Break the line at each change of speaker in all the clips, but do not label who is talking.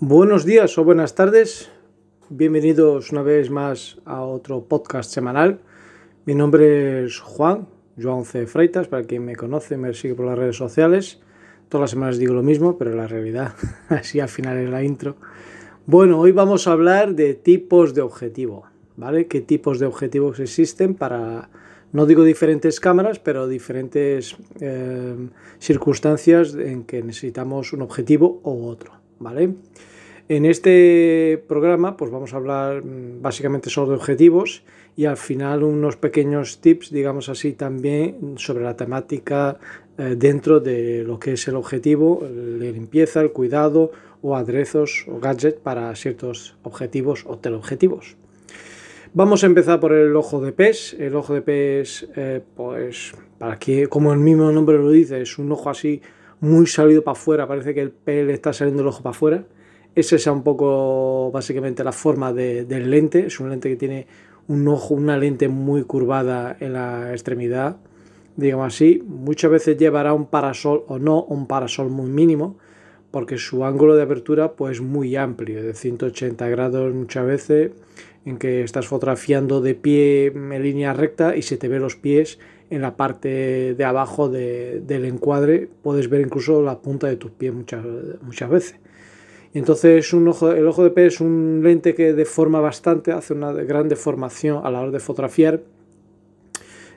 Buenos días o buenas tardes, bienvenidos una vez más a otro podcast semanal. Mi nombre es Juan, Joan C. Freitas, para quien me conoce, me sigue por las redes sociales. Todas las semanas digo lo mismo, pero la realidad, así al final en la intro. Bueno, hoy vamos a hablar de tipos de objetivo, ¿vale? ¿Qué tipos de objetivos existen para, no digo diferentes cámaras, pero diferentes eh, circunstancias en que necesitamos un objetivo u otro, ¿vale? En este programa pues vamos a hablar mm, básicamente solo de objetivos y al final unos pequeños tips, digamos así, también sobre la temática eh, dentro de lo que es el objetivo, la limpieza, el cuidado o aderezos o gadgets para ciertos objetivos o teleobjetivos. Vamos a empezar por el ojo de pez. El ojo de pez, eh, pues, para que, como el mismo nombre lo dice, es un ojo así muy salido para afuera, parece que el pez le está saliendo el ojo para afuera esa es un poco básicamente la forma del lente. Es un lente que tiene un ojo, una lente muy curvada en la extremidad, digamos así. Muchas veces llevará un parasol o no, un parasol muy mínimo, porque su ángulo de apertura pues muy amplio, de 180 grados muchas veces, en que estás fotografiando de pie en línea recta y se te ve los pies en la parte de abajo del encuadre, puedes ver incluso la punta de tus pies muchas, muchas veces. Entonces el ojo de pez es un lente que deforma bastante, hace una gran deformación a la hora de fotografiar.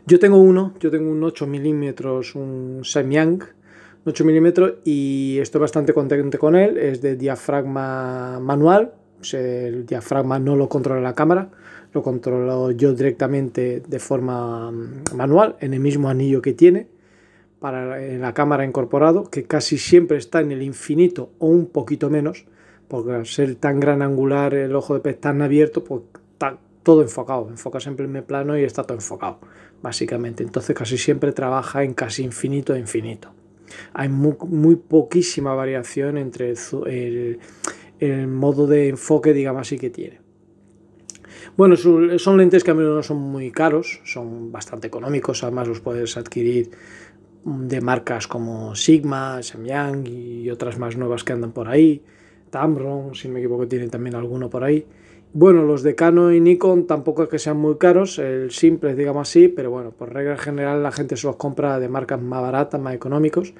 Yo tengo uno, yo tengo un 8 milímetros, un Samyang 8 milímetros y estoy bastante contento con él. Es de diafragma manual, el diafragma no lo controla la cámara, lo controlo yo directamente de forma mm, manual en el mismo anillo que tiene para la cámara incorporado, que casi siempre está en el infinito o un poquito menos, porque al ser tan gran angular, el ojo de pez tan abierto, pues está todo enfocado, enfoca siempre en el plano y está todo enfocado, básicamente. Entonces casi siempre trabaja en casi infinito e infinito. Hay muy, poquísima variación entre el, el, modo de enfoque, digamos así, que tiene. Bueno, son lentes que a menudo no son muy caros, son bastante económicos, además los puedes adquirir de marcas como Sigma, Samyang y otras más nuevas que andan por ahí. Tamron, si no me equivoco, tienen también alguno por ahí. Bueno, los de Canon y Nikon tampoco es que sean muy caros, el simple, digamos así, pero bueno, por regla general la gente se los compra de marcas más baratas, más económicos,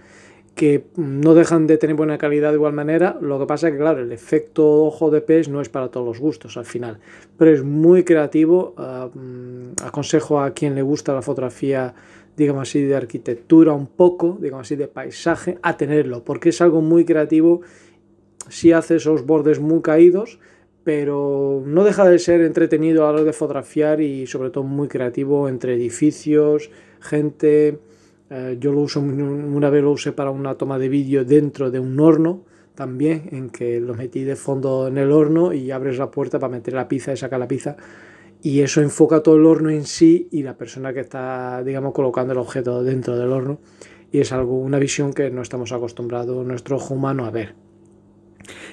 que no dejan de tener buena calidad de igual manera. Lo que pasa es que, claro, el efecto ojo de pez no es para todos los gustos al final, pero es muy creativo. Ah, mm, aconsejo a quien le gusta la fotografía digamos así, de arquitectura un poco, digamos así, de paisaje, a tenerlo, porque es algo muy creativo si hace esos bordes muy caídos, pero no deja de ser entretenido a la hora de fotografiar y sobre todo muy creativo entre edificios, gente. Eh, yo lo uso, una vez lo usé para una toma de vídeo dentro de un horno también, en que lo metí de fondo en el horno y abres la puerta para meter la pizza y sacar la pizza y eso enfoca todo el horno en sí y la persona que está, digamos, colocando el objeto dentro del horno y es algo, una visión que no estamos acostumbrados nuestro ojo humano a ver.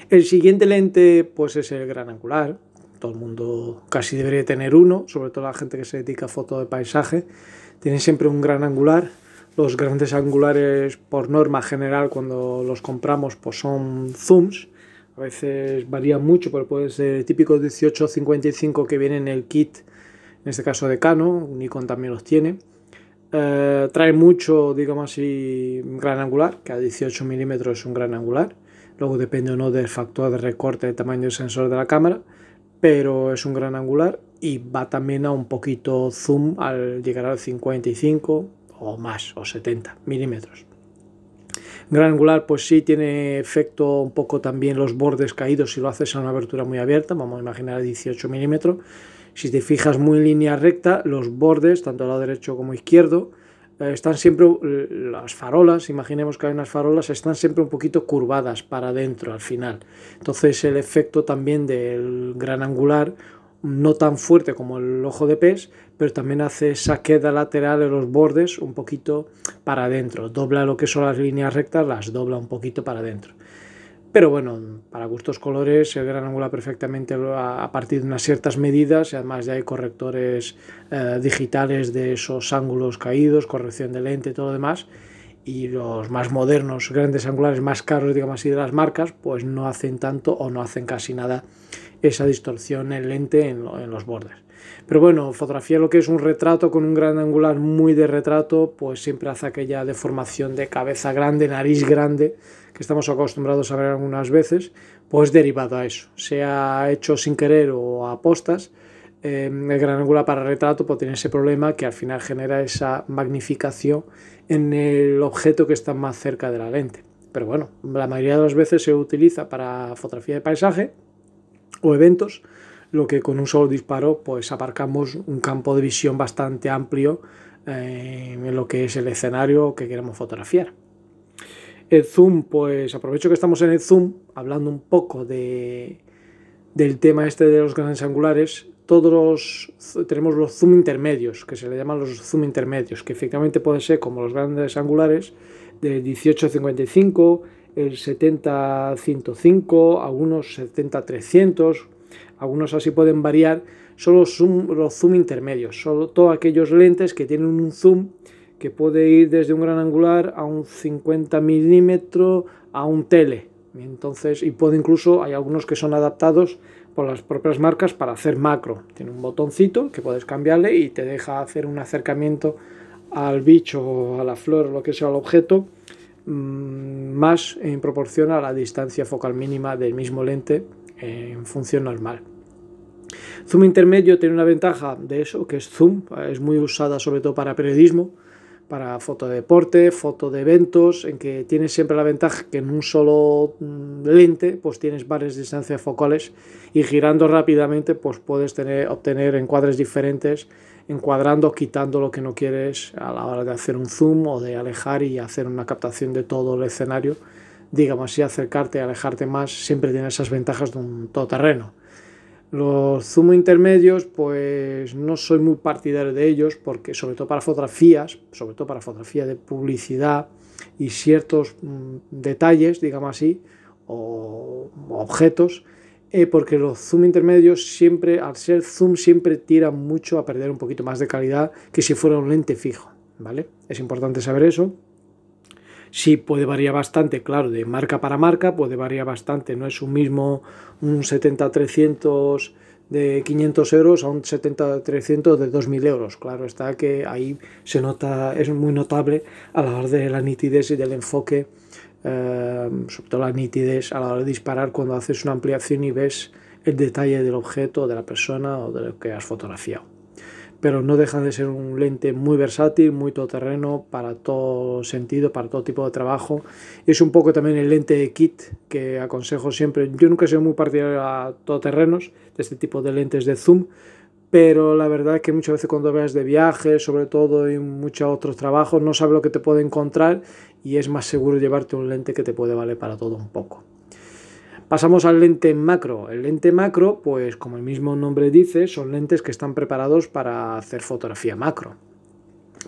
El siguiente lente pues es el gran angular, todo el mundo casi debería tener uno, sobre todo la gente que se dedica a foto de paisaje, tiene siempre un gran angular. Los grandes angulares por norma general cuando los compramos pues son zooms a veces varía mucho, pero puede ser el típico 1855 que viene en el kit, en este caso de Canon, Nikon también los tiene. Eh, trae mucho, digamos así, gran angular, que a 18 milímetros es un gran angular. Luego depende o no del factor de recorte del tamaño del sensor de la cámara, pero es un gran angular y va también a un poquito zoom al llegar al 55 o más, o 70 milímetros. Gran angular, pues sí, tiene efecto un poco también los bordes caídos si lo haces a una abertura muy abierta, vamos a imaginar 18 milímetros. Si te fijas muy en línea recta, los bordes, tanto al lado derecho como izquierdo, eh, están siempre, las farolas, imaginemos que hay unas farolas, están siempre un poquito curvadas para adentro al final. Entonces el efecto también del gran angular no tan fuerte como el ojo de pez, pero también hace esa queda lateral en los bordes un poquito para adentro. Dobla lo que son las líneas rectas, las dobla un poquito para adentro. Pero bueno, para gustos colores, el gran angular perfectamente a partir de unas ciertas medidas, y además ya hay correctores eh, digitales de esos ángulos caídos, corrección de lente, todo lo demás. y los más modernos, grandes angulares más caros, digamos así, de las marcas, pues no hacen tanto o no hacen casi nada esa distorsión en lente en, los bordes. Pero bueno, fotografía lo que es un retrato con un gran angular muy de retrato, pues siempre hace aquella deformación de cabeza grande, nariz grande, que estamos acostumbrados a ver algunas veces, pues derivado a eso, sea hecho sin querer o a postas, eh, el gran angular para retrato pues tiene ese problema que al final genera esa magnificación en el objeto que está más cerca de la lente. Pero bueno, la mayoría de las veces se utiliza para fotografía de paisaje o eventos, lo que con un solo disparo pues aparcamos un campo de visión bastante amplio eh, en lo que es el escenario que queremos fotografiar. El zoom, pues aprovecho que estamos en el zoom, hablando un poco de, del tema este de los grandes angulares, todos tenemos los zoom intermedios, que se le llaman los zoom intermedios, que efectivamente pueden ser como los grandes angulares de 18-55, el 70-105, algunos 70-300, algunos así pueden variar, son los zoom, intermedios, son todos aquellos lentes que tienen un zoom que puede ir desde un gran angular a un 50 milímetros a un tele. Entonces, y puede incluso, hay algunos que son adaptados por las propias marcas para hacer macro. Tiene un botoncito que puedes cambiarle y te deja hacer un acercamiento al bicho o a la flor o lo que sea el objeto mm, más en proporción a la distancia focal mínima del mismo lente en función normal. Zoom intermedio tiene una ventaja de eso, que es zoom, es muy usada sobre todo para periodismo, para foto de deporte, foto de eventos, en que tienes siempre la ventaja que en un solo mm, lente pues tienes varias distancias focales y girando rápidamente pues puedes tener, obtener encuadres diferentes, encuadrando, quitando lo que no quieres a la hora de hacer un zoom o de alejar y hacer una captación de todo el escenario. Digamos así, acercarte, alejarte más, siempre tiene esas ventajas de un todoterreno. Los zoom intermedios, pues no soy muy partidario de ellos porque sobre todo para fotografías, sobre todo para fotografía de publicidad y ciertos mm, detalles, digamos así, o objetos, eh, porque los zoom intermedios siempre, al ser zoom, siempre tiran mucho a perder un poquito más de calidad que si fuera un lente fijo, ¿vale? Es importante saber eso. Sí puede variar bastante, claro, de marca para marca, puede variar bastante, no es un mismo un 70-300 de 500 euros a un 70-300 de 2.000 euros. Claro está que ahí se nota, es muy notable a la hora de la nitidez y del enfoque, eh, sobre todo la nitidez a la hora de disparar cuando haces una ampliación y ves el detalle del objeto, de la persona o de lo que has fotografiado pero no deja de ser un lente muy versátil, muy todoterreno para todo sentido, para todo tipo de trabajo. Es un poco también el lente de kit que aconsejo siempre. Yo nunca he sido muy partidario a todoterrenos, de este tipo de lentes de zoom, pero la verdad es que muchas veces cuando veas de viaje, sobre todo y muchos otros trabajos, no sabes lo que te puede encontrar y es más seguro llevarte un lente que te puede valer para todo un poco. Pasamos al lente macro. El lente macro, pues como el mismo nombre dice, son lentes que están preparados para hacer fotografía macro,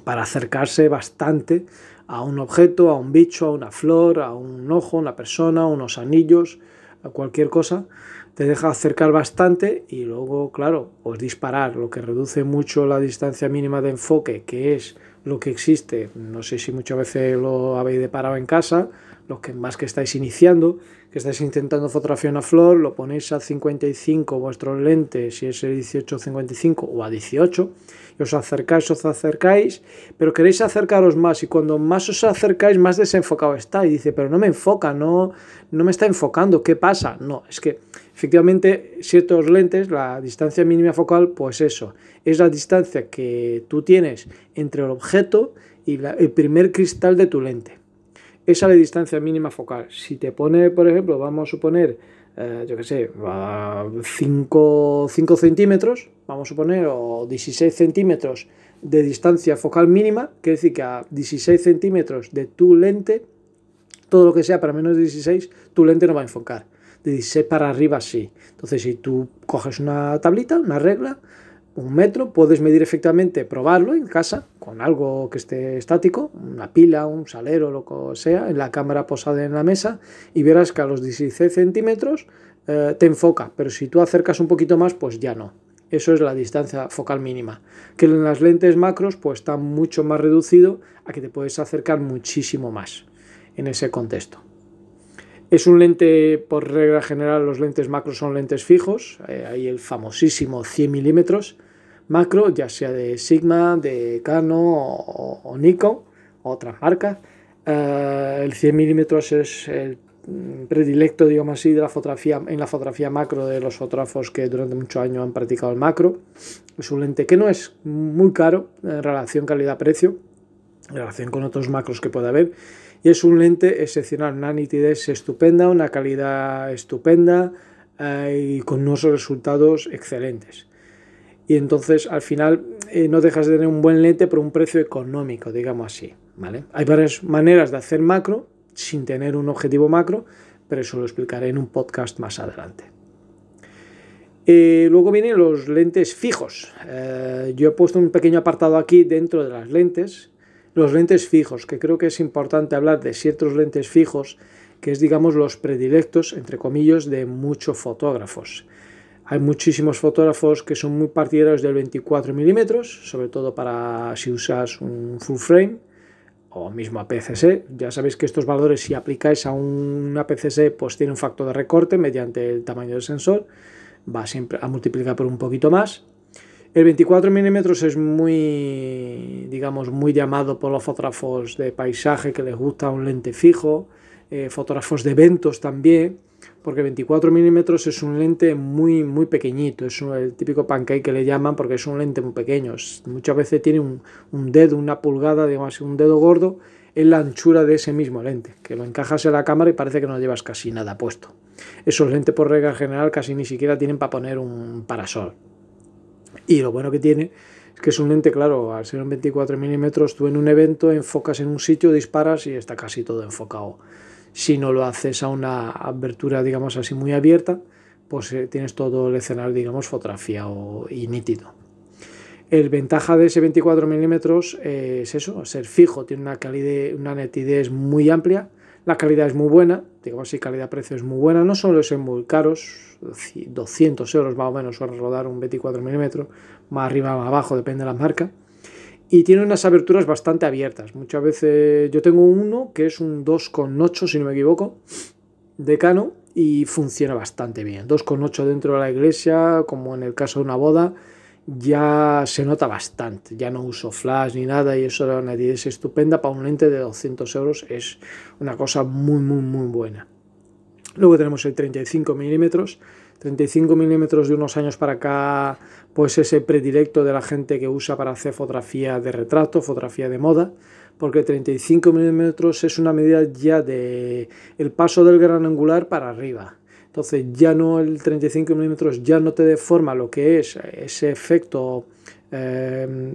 para acercarse bastante a un objeto, a un bicho, a una flor, a un ojo, a una persona, a unos anillos, a cualquier cosa. Te deja acercar bastante y luego, claro, pues disparar, lo que reduce mucho la distancia mínima de enfoque, que es lo que existe. No sé si muchas veces lo habéis deparado en casa, los que más que estáis iniciando, que estáis intentando fotografiar una flor, lo ponéis a 55 vuestros lentes, si es el 18-55 o a 18, y os acercáis, os acercáis, pero queréis acercaros más, y cuando más os acercáis, más desenfocado está, y dice, pero no me enfoca, no, no me está enfocando, ¿qué pasa? No, es que efectivamente ciertos lentes, la distancia mínima focal, pues eso, es la distancia que tú tienes entre el objeto y el primer cristal de tu lente esa es la distancia mínima focal. Si te pone, por ejemplo, vamos a suponer, eh, yo qué sé, 5, centímetros, vamos a suponer, o 16 centímetros de distancia focal mínima, quiere decir que a 16 centímetros de tu lente, todo lo que sea para menos de 16, tu lente no va a enfocar. De 16 para arriba sí. Entonces, si tú coges una tablita, una regla, un metro, puedes medir efectivamente, probarlo en casa con algo que esté estático, una pila, un salero, lo que sea, en la cámara posada en la mesa y verás que a los 16 centímetros eh, te enfoca, pero si tú acercas un poquito más, pues ya no. Eso es la distancia focal mínima. Que en las lentes macros pues está mucho más reducido a que te puedes acercar muchísimo más en ese contexto. Es un lente, por regla general, los lentes macros son lentes fijos. Eh, hay el famosísimo 100 milímetros macro, ya sea de Sigma, de Canon o, Nikon, otras marcas. Eh, el 100 milímetros es el predilecto, digamos así, de la fotografía, en la fotografía macro de los fotógrafos que durante muchos años han practicado el macro. Es un lente que no es muy caro en relación calidad-precio, en relación con otros macros que puede haber y es un lente excepcional, una nitidez estupenda, una calidad estupenda eh, y con unos resultados excelentes. Y entonces al final eh, no dejas de tener un buen lente por un precio económico, digamos así. ¿vale? Hay varias maneras de hacer macro sin tener un objetivo macro, pero eso lo explicaré en un podcast más adelante. Eh, luego vienen los lentes fijos. yo he puesto un pequeño apartado aquí dentro de las lentes los lentes fijos, que creo que es importante hablar de ciertos lentes fijos, que es, digamos, los predilectos, entre comillas, de muchos fotógrafos. Hay muchísimos fotógrafos que son muy partidarios del 24 milímetros, sobre todo para si usas un full frame o mismo a PCC. Ya sabéis que estos valores, si aplicáis a una PCC, pues tiene un factor de recorte mediante el tamaño del sensor, va siempre a multiplicar por un poquito más. El 24 milímetros es muy, digamos, muy llamado por los fotógrafos de paisaje que les gusta un lente fijo, eh, fotógrafos de eventos también, porque 24 milímetros es un lente muy, muy pequeñito, es el típico pancake que le llaman porque es un lente muy pequeño. muchas veces tiene un, un, dedo, una pulgada, digamos, un dedo gordo en la anchura de ese mismo lente, que lo encajas en la cámara y parece que no llevas casi nada puesto. Esos lentes por regla general casi ni siquiera tienen para poner un parasol. Y lo bueno que tiene es que es un lente, claro, al ser un 24 milímetros, tú en un evento enfocas en un sitio, disparas y está casi todo enfocado. Si no lo haces a una abertura, digamos así, muy abierta, pues eh, tienes todo el escenario, digamos, fotografiado y nítido. El ventaja de ese 24 milímetros es eso, ser fijo, tiene una calidad, una nitidez muy amplia, la calidad es muy buena, digamos así, calidad-precio es muy buena, no solo son muy caros, 200 euros más o menos suele rodar un 24 mm, más arriba más abajo, depende de la marca. Y tiene unas aberturas bastante abiertas. Muchas veces yo tengo uno que es un 2,8 si no me equivoco, de Cano, y funciona bastante bien. 2,8 dentro de la iglesia, como en el caso de una boda, ya se nota bastante. Ya no uso flash ni nada y eso una es estupenda. Para un lente de 200 euros es una cosa muy, muy, muy buena. Luego tenemos el 35 milímetros. 35 milímetros de unos años para acá, pues ese predilecto de la gente que usa para hacer fotografía de retrato, fotografía de moda, porque 35 milímetros es una medida ya de el paso del gran angular para arriba. Entonces ya no el 35 milímetros ya no te deforma lo que es ese efecto, em,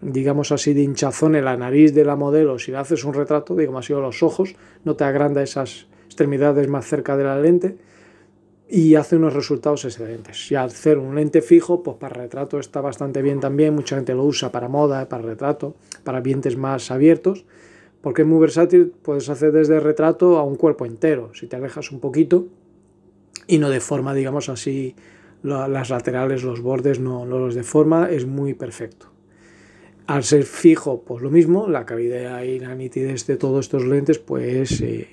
digamos así, de hinchazón en la nariz de la modelo. Si le haces un retrato, digamos así, los ojos, no te agranda esas extremidades más cerca de la lente y hace unos resultados excelentes. Y al hacer un lente fijo, pues para retrato está bastante bien también. Mucha gente lo usa para moda, para retrato, para ambientes más abiertos, porque es muy versátil. Puedes hacer desde retrato a un cuerpo entero. Si te alejas un poquito, y no deforma, digamos así, las laterales, los bordes no, los deforma, es muy perfecto. Al ser fijo, pues lo mismo, la calidad y la nitidez de todos estos lentes, pues eh,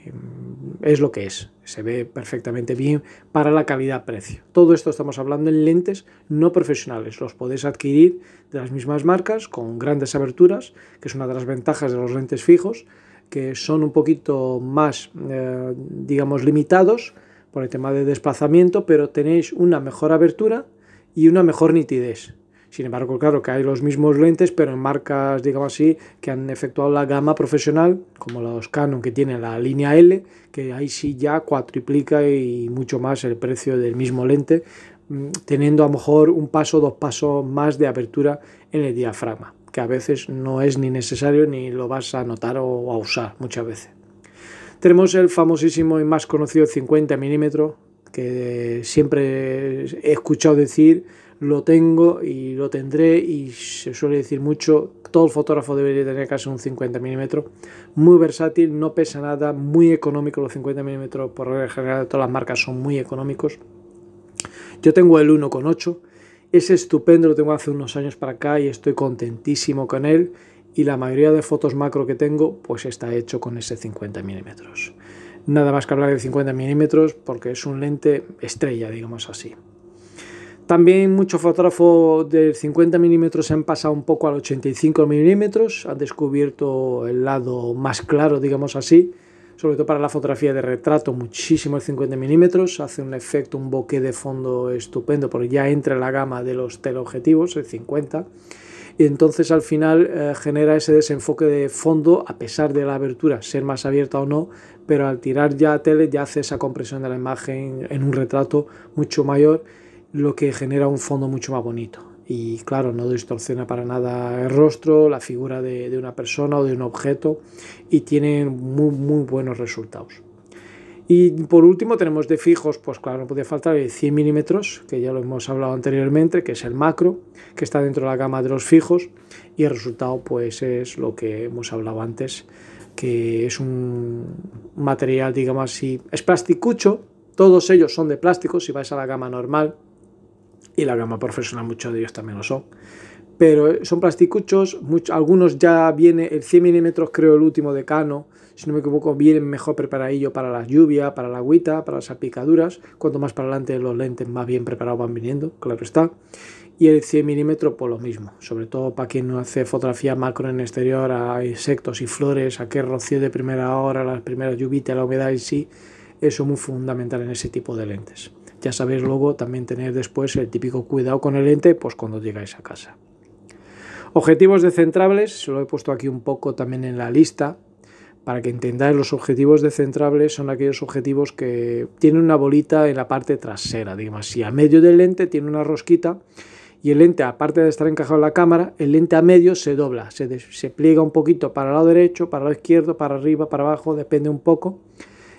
es lo que es. Se ve perfectamente bien para la calidad-precio. Todo esto estamos hablando en lentes no profesionales. Los podéis adquirir de las mismas marcas con grandes aberturas, que es una de las ventajas de los lentes fijos, que son un poquito más, eh, digamos, limitados por el tema de desplazamiento, pero tenéis una mejor abertura y una mejor nitidez. Sin embargo, claro que hay los mismos lentes, pero en marcas, digamos así, que han efectuado la gama profesional, como los Canon que tienen la línea L, que ahí sí ya cuatriplica y mucho más el precio del mismo lente, mm, teniendo a lo mejor un paso, dos pasos más de apertura en el diafragma, que a veces no es ni necesario ni lo vas a notar o a usar muchas veces. Tenemos el famosísimo y más conocido 50 milímetros, que siempre he escuchado decir, lo tengo y lo tendré y se suele decir mucho, todo fotógrafo debería tener casi un 50 milímetros, muy versátil, no pesa nada, muy económico los 50 milímetros, por regla general todas las marcas son muy económicos. Yo tengo el 1.8 Es estupendo, lo tengo hace unos años para acá y estoy contentísimo con él. Y la mayoría de fotos macro que tengo, pues está hecho con ese 50 milímetros. Nada más que hablar de 50 milímetros porque es un lente estrella, digamos así. También muchos fotógrafos de 50 milímetros han pasado un poco al 85 milímetros, han descubierto el lado más claro, digamos así, sobre todo para la fotografía de retrato, muchísimo el 50 milímetros, hace un efecto, un bokeh de fondo estupendo, porque ya entra en la gama de los teleobjetivos, el 50, y entonces al final eh, genera ese desenfoque de fondo, a pesar de la abertura ser más abierta o no, pero al tirar ya a tele ya hace esa compresión de la imagen en un retrato mucho mayor lo que genera un fondo mucho más bonito. Y claro, no distorsiona para nada el rostro, la figura de, una persona o de un objeto y tiene muy, muy buenos resultados. Y por último tenemos de fijos, pues claro, no podía faltar el 100 milímetros, que ya lo hemos hablado anteriormente, que es el macro, que está dentro de la gama de los fijos y el resultado pues es lo que hemos hablado antes, que es un material, digamos así, es plasticucho, todos ellos son de plástico si vais a la gama normal, y la gama profesional muchos de ellos también lo son. Pero son plasticuchos, algunos ya viene el 100 milímetros creo el último de Cano, si no me equivoco vienen mejor preparadillo para la lluvia, para la agüita, para las picaduras, cuanto más para adelante los lentes más bien preparados van viniendo, claro está. Y el 100 milímetros por lo mismo, sobre todo para quien no hace fotografía macro en exterior a insectos y flores, a qué rocío de primera hora, las primeras lluvias, la humedad y sí, eso es muy fundamental en ese tipo de lentes. Ya sabéis luego también tener después el típico cuidado con el lente pues cuando llegáis a casa. Objetivos descentrables, se lo he puesto aquí un poco también en la lista, para que entendáis los objetivos descentrables son aquellos objetivos que tienen una bolita en la parte trasera, digamos a medio del lente tiene una rosquita y el lente, aparte de estar encajado en la cámara, el lente a medio se dobla, se, se pliega un poquito para el lado derecho, para el lado izquierdo, para arriba, para abajo, depende un poco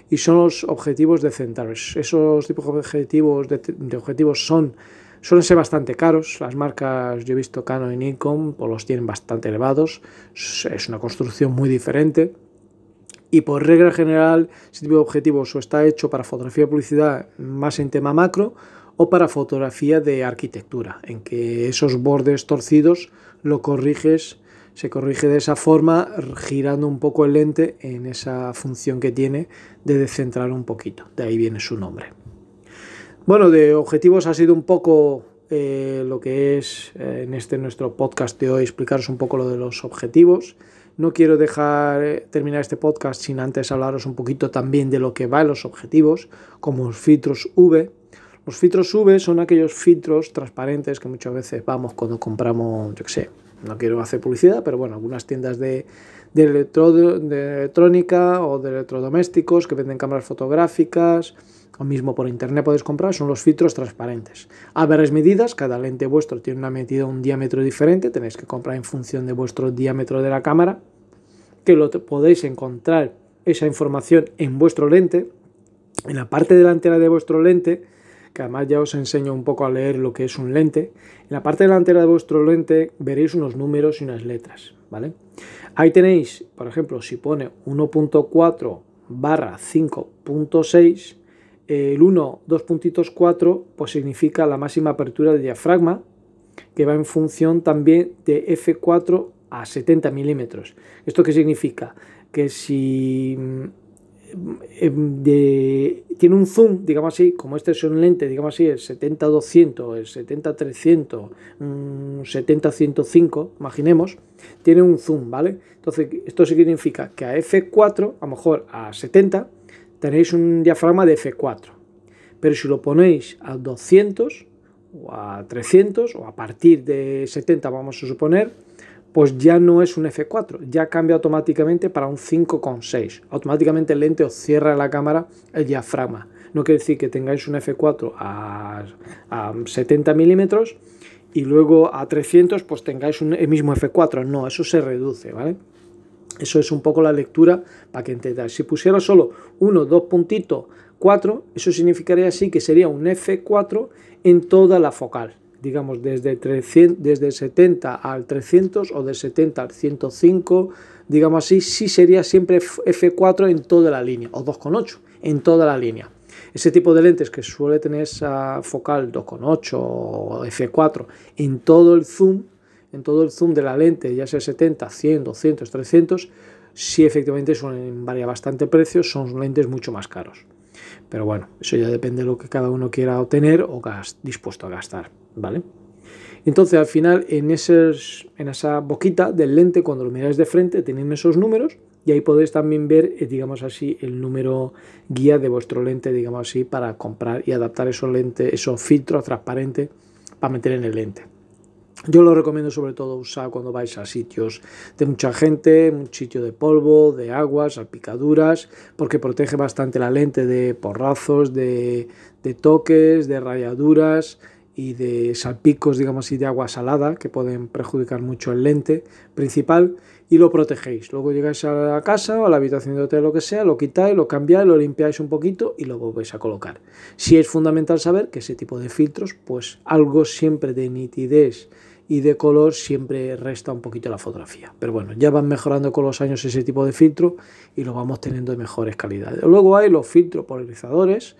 y son los objetivos de centros. Esos tipos de objetivos, de, objetivos son, suelen ser bastante caros. Las marcas, yo he visto Canon y Nikon, pues los tienen bastante elevados. Es una construcción muy diferente. Y por regla general, ese tipo de objetivos o está hecho para fotografía de publicidad más en tema macro o para fotografía de arquitectura, en que esos bordes torcidos lo corriges se corrige de esa forma girando un poco el lente en esa función que tiene de descentrar un poquito. De ahí viene su nombre. Bueno, de objetivos ha sido un poco eh, lo que es eh, en este nuestro podcast de hoy explicaros un poco lo de los objetivos. No quiero dejar eh, terminar este podcast sin antes hablaros un poquito también de lo que va en los objetivos, como los filtros V. Los filtros V son aquellos filtros transparentes que muchas veces vamos cuando compramos, yo qué sé, no quiero hacer publicidad, pero bueno, algunas tiendas de, de, electrónica o de electrodomésticos que venden cámaras fotográficas o mismo por internet podéis comprar, son los filtros transparentes. A varias medidas, cada lente vuestro tiene una medida, un diámetro diferente, tenéis que comprar en función de vuestro diámetro de la cámara, que lo podéis encontrar esa información en vuestro lente, en la parte delantera de vuestro lente, que además ya os enseño un poco a leer lo que es un lente. En la parte delantera de vuestro lente veréis unos números y unas letras, ¿vale? Ahí tenéis, por ejemplo, si pone 1.4 barra 5.6, el 1, 2.4, pues significa la máxima apertura del diafragma, que va en función también de F4 a 70 milímetros. ¿Esto qué significa? Que si Em, de, tiene un zoom, digamos así, como este es un lente, digamos así, el 70-200, el 70-300, 70-105, imaginemos, tiene un zoom, ¿vale? Entonces, esto significa que a F4, a lo mejor a 70, tenéis un diafragma de F4. Pero si lo ponéis a 200 o a 300 o a partir de 70, vamos a suponer, pues ya no es un F4, ya cambia automáticamente para un 5,6. Automáticamente el lente os cierra la cámara el diafragma. No quiere decir que tengáis un F4 a, 70 milímetros y luego a 300 pues tengáis un, el mismo F4. No, eso se reduce, ¿vale? Eso es un poco la lectura para que entendáis. Si pusiera solo 1, 2 puntitos, 4, eso significaría así que sería un F4 en toda la focal digamos, desde, 300, desde 70 al 300 o de 70 al 105, digamos así, sí sería siempre F4 en toda la línea, o 2,8 en toda la línea. Ese tipo de lentes que suele tener esa focal 2.8 o f4 en todo el zoom, en todo el zoom de la lente, ya sea 70, 100, 200, 300, sí efectivamente suelen variar bastante precio, son lentes mucho más caros. Pero bueno, eso ya depende de lo que cada uno quiera obtener o dispuesto a gastar, ¿vale? Entonces al final en, en esa boquita del lente, cuando lo miráis de frente, tienen esos números y ahí podéis también ver, eh, digamos así, el número guía de vuestro lente, digamos así, para comprar y adaptar esos lentes, esos filtros transparentes para meter en el lente. Yo lo recomiendo sobre todo usar cuando vais a sitios de mucha gente, un sitio de polvo, de aguas, salpicaduras, porque protege bastante la lente de porrazos, de, de toques, de rayaduras y de salpicos, digamos así, de agua salada que pueden perjudicar mucho el lente principal y lo protegéis. Luego llegáis a la casa o a la habitación de hotel, lo que sea, lo quitáis, lo cambiáis, lo limpiáis un poquito y lo volvéis a colocar. Si es fundamental saber que ese tipo de filtros, pues algo siempre de nitidez y de color siempre resta un poquito la fotografía. Pero bueno, ya van mejorando con los años ese tipo de filtro y lo vamos teniendo de mejores calidades. Luego hay los filtros polarizadores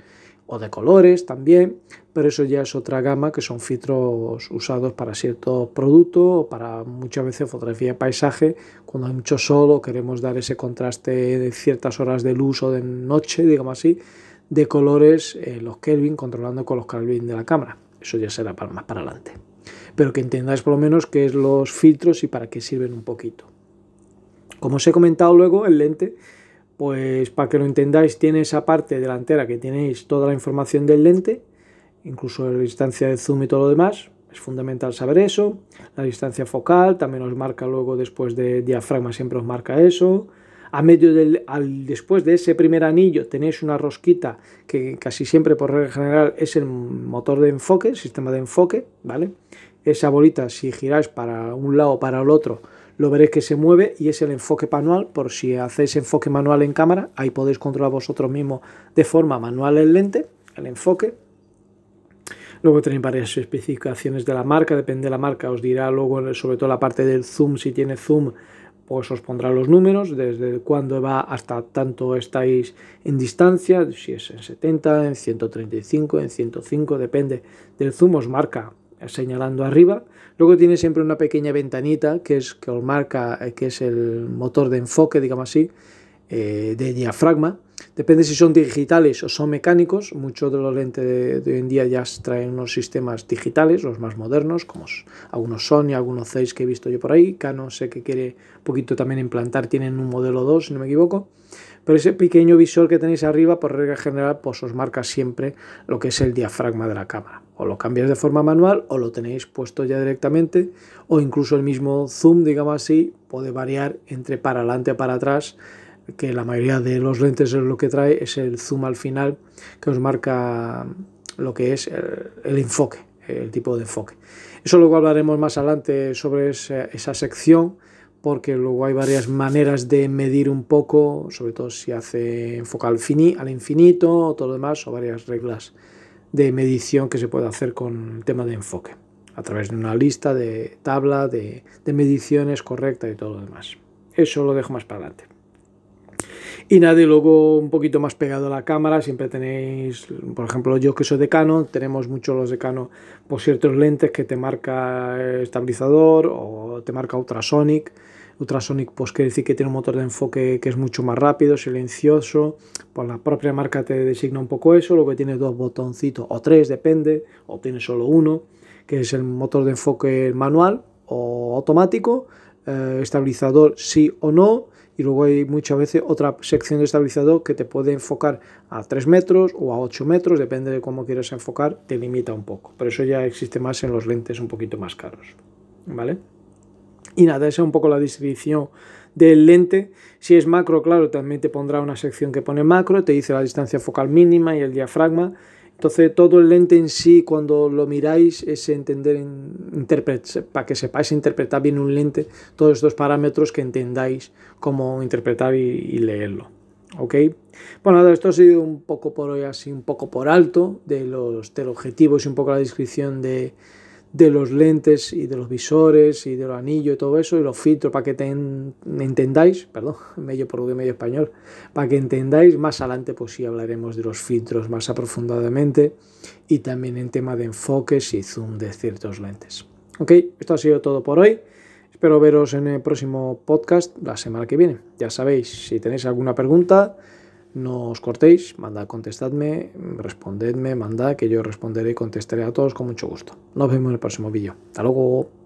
o de colores también, pero eso ya es otra gama que son filtros usados para ciertos productos o para muchas veces fotografía de paisaje, cuando hay mucho sol o queremos dar ese contraste de ciertas horas de luz o de noche, digamos así, de colores, eh, los Kelvin, controlando con los Kelvin de la cámara. Eso ya será para, más para adelante. Pero que entendáis por lo menos qué es los filtros y para qué sirven un poquito. Como os he comentado luego, el lente pues para que lo entendáis, tiene esa parte delantera que tenéis toda la información del lente, incluso la distancia de zoom y todo lo demás. Es fundamental saber eso. La distancia focal también os marca luego después de diafragma, siempre os marca eso. A medio del, al, después de ese primer anillo tenéis una rosquita que casi siempre por regla general es el motor de enfoque, el sistema de enfoque, ¿vale? Esa bolita si giráis para un lado o para el otro lo veréis que se mueve y es el enfoque manual, por si hacéis enfoque manual en cámara, ahí podéis controlar vosotros mismos de forma manual el lente, el enfoque. Luego tenéis varias especificaciones de la marca, depende de la marca, os dirá luego sobre todo la parte del zoom, si tiene zoom, pues os pondrá los números, desde cuándo va hasta tanto estáis en distancia, si es en 70, en 135, en 105, depende del zoom, os marca señalando arriba. Luego tiene siempre una pequeña ventanita que es que os marca eh, que es el motor de enfoque, digamos así, eh, de diafragma. Depende si son digitales o son mecánicos. Muchos de los lentes de, hoy en día ya traen unos sistemas digitales, los más modernos, como algunos Sony, algunos Zeiss que he visto yo por ahí. Canon sé que quiere un poquito también implantar, tienen un modelo 2, si no me equivoco. Pero ese pequeño visor que tenéis arriba, por regla general, pues os marca siempre lo que es el diafragma de la cámara. O lo cambiáis de forma manual o lo tenéis puesto ya directamente o incluso el mismo zoom, digamos así, puede variar entre para adelante para atrás que la mayoría de los lentes lo que trae es el zoom al final que os marca lo que es el, enfoque, el tipo de enfoque. Eso luego hablaremos más adelante sobre esa, sección porque luego hay varias maneras de medir un poco, sobre todo si hace enfoque al, al infinito o todo lo demás, o varias reglas de medición que se puede hacer con el tema de enfoque, a través de una lista de tabla de, de mediciones correcta y todo lo demás. Eso lo dejo más para adelante. Y nada, y luego un poquito más pegado a la cámara, siempre tenéis, por ejemplo, yo que soy de Canon, tenemos muchos los de Canon por ciertos lentes que te marca estabilizador o te marca ultrasonic. Ultrasonic pues quiere decir que tiene un motor de enfoque que es mucho más rápido, silencioso, pues la propia marca te designa un poco eso, que tiene dos botoncitos o tres, depende, o tiene solo uno, que es el motor de enfoque manual o automático, eh, estabilizador sí o no, y luego hay muchas veces otra sección de estabilizador que te puede enfocar a 3 metros o a 8 metros, depende de cómo quieras enfocar, te limita un poco. Pero eso ya existe más en los lentes un poquito más caros. ¿Vale? Y nada, esa es un poco la descripción del lente. Si es macro, claro, también te pondrá una sección que pone macro, te dice la distancia focal mínima y el diafragma entonces todo el lente en sí, cuando lo miráis, es entender, para que sepáis interpretar bien un lente, todos estos parámetros que entendáis cómo interpretar y, leerlo. ¿Ok? Bueno, esto ha sido un poco por hoy, así un poco por alto, de los, del objetivo y un poco la descripción de, de los lentes y de los visores y de los anillos y todo eso y los filtros para que te entendáis, perdón, medio portugués, medio español, para que entendáis, más adelante pues sí hablaremos de los filtros más aprofundadamente y también en tema de enfoques y zoom de ciertos lentes. Ok, esto ha sido todo por hoy. Espero veros en el próximo podcast la semana que viene. Ya sabéis, si tenéis alguna pregunta, no os cortéis, mandad, contestadme, respondedme, mandad, que yo responderé y contestaré a todos con mucho gusto. Nos vemos en el próximo vídeo. Hasta luego.